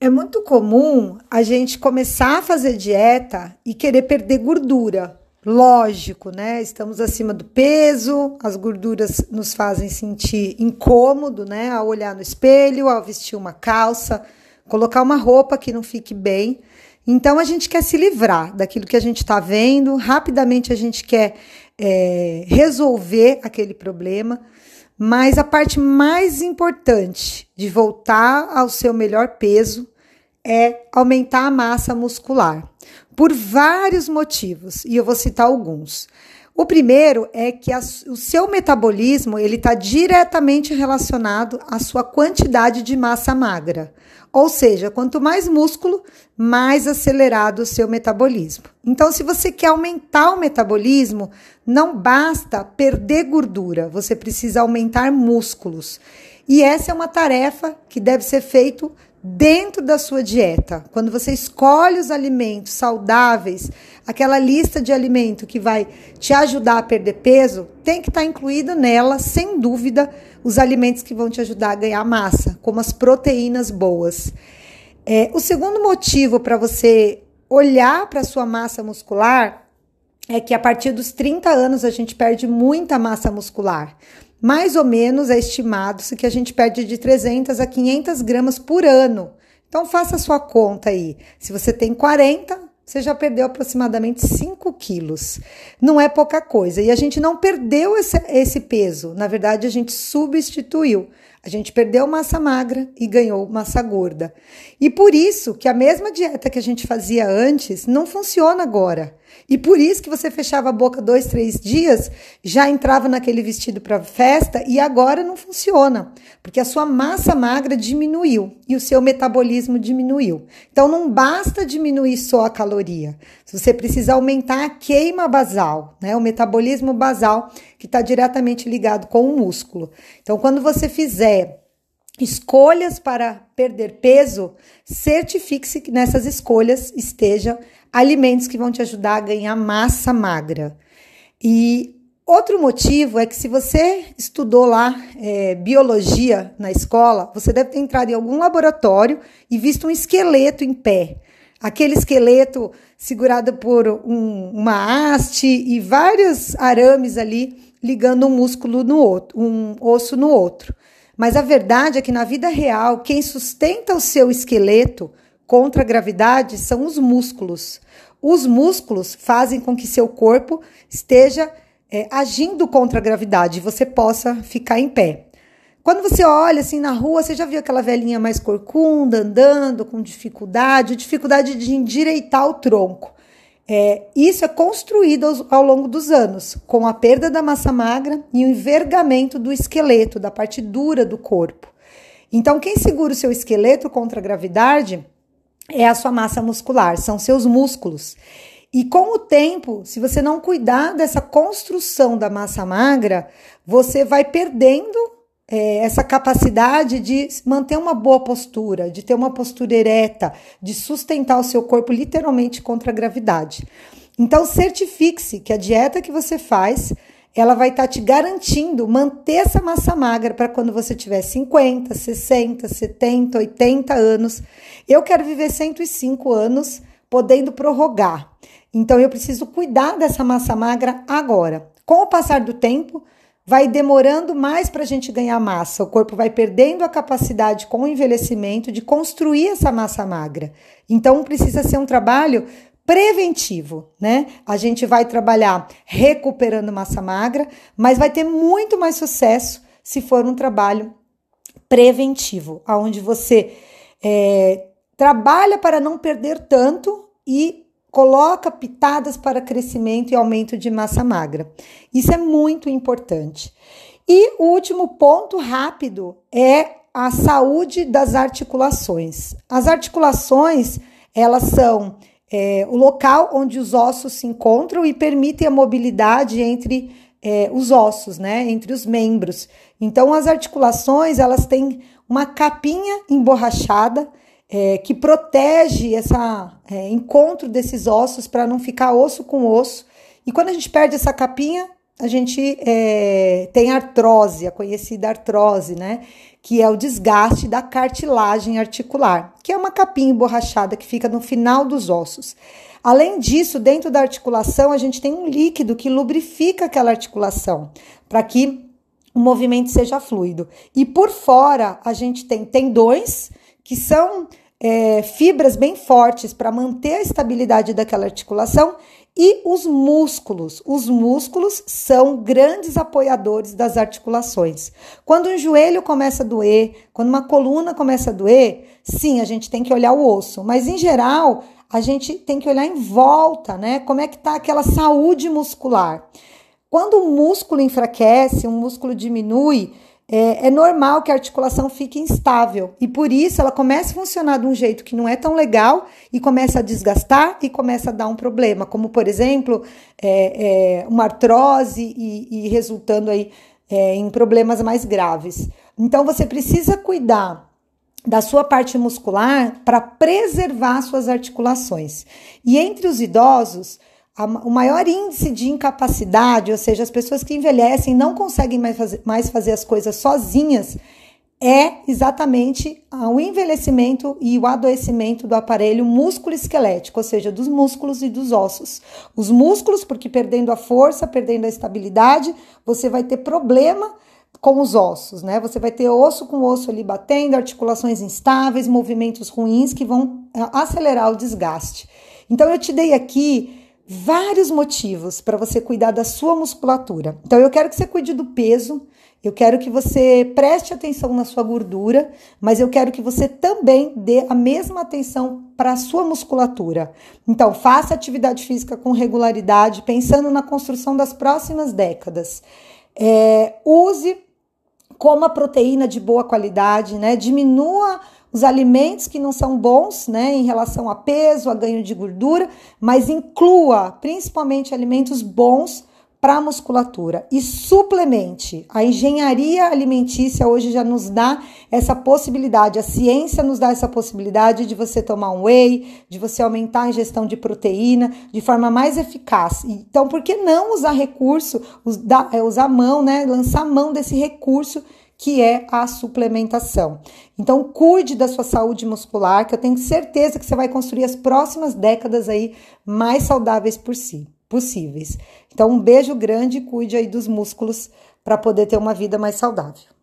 É muito comum a gente começar a fazer dieta e querer perder gordura. Lógico, né? Estamos acima do peso, as gorduras nos fazem sentir incômodo, né? Ao olhar no espelho, ao vestir uma calça, colocar uma roupa que não fique bem. Então a gente quer se livrar daquilo que a gente está vendo, rapidamente a gente quer é, resolver aquele problema. Mas a parte mais importante de voltar ao seu melhor peso é aumentar a massa muscular, por vários motivos, e eu vou citar alguns. O primeiro é que a, o seu metabolismo ele está diretamente relacionado à sua quantidade de massa magra. Ou seja, quanto mais músculo, mais acelerado o seu metabolismo. Então, se você quer aumentar o metabolismo, não basta perder gordura, você precisa aumentar músculos. E essa é uma tarefa que deve ser feita dentro da sua dieta. Quando você escolhe os alimentos saudáveis, aquela lista de alimento que vai te ajudar a perder peso, tem que estar incluído nela, sem dúvida, os alimentos que vão te ajudar a ganhar massa, como as proteínas boas. É, o segundo motivo para você olhar para a sua massa muscular é que a partir dos 30 anos a gente perde muita massa muscular. Mais ou menos é estimado-se que a gente perde de 300 a 500 gramas por ano. Então faça a sua conta aí. Se você tem 40, você já perdeu aproximadamente 5 quilos. Não é pouca coisa. E a gente não perdeu esse, esse peso. Na verdade, a gente substituiu. A gente perdeu massa magra e ganhou massa gorda. E por isso que a mesma dieta que a gente fazia antes não funciona agora. E por isso que você fechava a boca dois, três dias, já entrava naquele vestido para festa e agora não funciona, porque a sua massa magra diminuiu e o seu metabolismo diminuiu. Então não basta diminuir só a caloria, você precisa aumentar a queima basal, né? O metabolismo basal que está diretamente ligado com o músculo. Então quando você fizer escolhas para perder peso, certifique-se que nessas escolhas esteja alimentos que vão te ajudar a ganhar massa magra. E outro motivo é que se você estudou lá é, biologia na escola, você deve ter entrado em algum laboratório e visto um esqueleto em pé. Aquele esqueleto segurado por um, uma haste e vários arames ali ligando um músculo no outro, um osso no outro. Mas a verdade é que na vida real, quem sustenta o seu esqueleto contra a gravidade são os músculos. Os músculos fazem com que seu corpo esteja é, agindo contra a gravidade e você possa ficar em pé. Quando você olha assim na rua, você já viu aquela velhinha mais corcunda, andando com dificuldade, dificuldade de endireitar o tronco. É, isso é construído ao, ao longo dos anos, com a perda da massa magra e o envergamento do esqueleto, da parte dura do corpo. Então, quem segura o seu esqueleto contra a gravidade é a sua massa muscular, são seus músculos. E com o tempo, se você não cuidar dessa construção da massa magra, você vai perdendo é, essa capacidade de manter uma boa postura, de ter uma postura ereta, de sustentar o seu corpo literalmente contra a gravidade. Então, certifique-se que a dieta que você faz ela vai estar tá te garantindo manter essa massa magra para quando você tiver 50, 60, 70, 80 anos. Eu quero viver 105 anos, podendo prorrogar. Então eu preciso cuidar dessa massa magra agora. Com o passar do tempo, vai demorando mais para a gente ganhar massa. O corpo vai perdendo a capacidade com o envelhecimento de construir essa massa magra. Então precisa ser um trabalho preventivo, né? A gente vai trabalhar recuperando massa magra, mas vai ter muito mais sucesso se for um trabalho preventivo, aonde você é, trabalha para não perder tanto e coloca pitadas para crescimento e aumento de massa magra. Isso é muito importante. E o último ponto rápido é a saúde das articulações. As articulações, elas são é, o local onde os ossos se encontram e permitem a mobilidade entre é, os ossos, né, entre os membros. Então, as articulações elas têm uma capinha emborrachada é, que protege esse é, encontro desses ossos para não ficar osso com osso. E quando a gente perde essa capinha, a gente é, tem artrose, a conhecida artrose, né? Que é o desgaste da cartilagem articular, que é uma capinha emborrachada que fica no final dos ossos. Além disso, dentro da articulação, a gente tem um líquido que lubrifica aquela articulação, para que o movimento seja fluido. E por fora, a gente tem tendões, que são é, fibras bem fortes para manter a estabilidade daquela articulação, e os músculos. Os músculos são grandes apoiadores das articulações. Quando um joelho começa a doer, quando uma coluna começa a doer, sim, a gente tem que olhar o osso, mas em geral, a gente tem que olhar em volta, né? Como é que tá aquela saúde muscular? Quando o músculo enfraquece, o músculo diminui, é, é, normal que a articulação fique instável e por isso ela começa a funcionar de um jeito que não é tão legal e começa a desgastar e começa a dar um problema, como por exemplo é, é, uma artrose e, e resultando aí é, em problemas mais graves. Então você precisa cuidar da sua parte muscular para preservar suas articulações. E entre os idosos, o maior índice de incapacidade, ou seja, as pessoas que envelhecem não conseguem mais fazer, mais fazer as coisas sozinhas, é exatamente o envelhecimento e o adoecimento do aparelho músculo-esquelético, ou seja, dos músculos e dos ossos. Os músculos, porque perdendo a força, perdendo a estabilidade, você vai ter problema com os ossos, né? Você vai ter osso com osso ali batendo, articulações instáveis, movimentos ruins que vão acelerar o desgaste. Então, eu te dei aqui vários motivos para você cuidar da sua musculatura. Então, eu quero que você cuide do peso, eu quero que você preste atenção na sua gordura, mas eu quero que você também dê a mesma atenção para a sua musculatura. Então, faça atividade física com regularidade, pensando na construção das próximas décadas. É, use coma proteína de boa qualidade, né? Diminua os alimentos que não são bons, né, em relação a peso, a ganho de gordura, mas inclua principalmente alimentos bons para a musculatura e suplemente. A engenharia alimentícia hoje já nos dá essa possibilidade, a ciência nos dá essa possibilidade de você tomar um whey, de você aumentar a ingestão de proteína de forma mais eficaz. Então, por que não usar recurso, é, usar mão, né, lançar mão desse recurso que é a suplementação. Então, cuide da sua saúde muscular, que eu tenho certeza que você vai construir as próximas décadas aí mais saudáveis por si, possíveis. Então, um beijo grande e cuide aí dos músculos para poder ter uma vida mais saudável.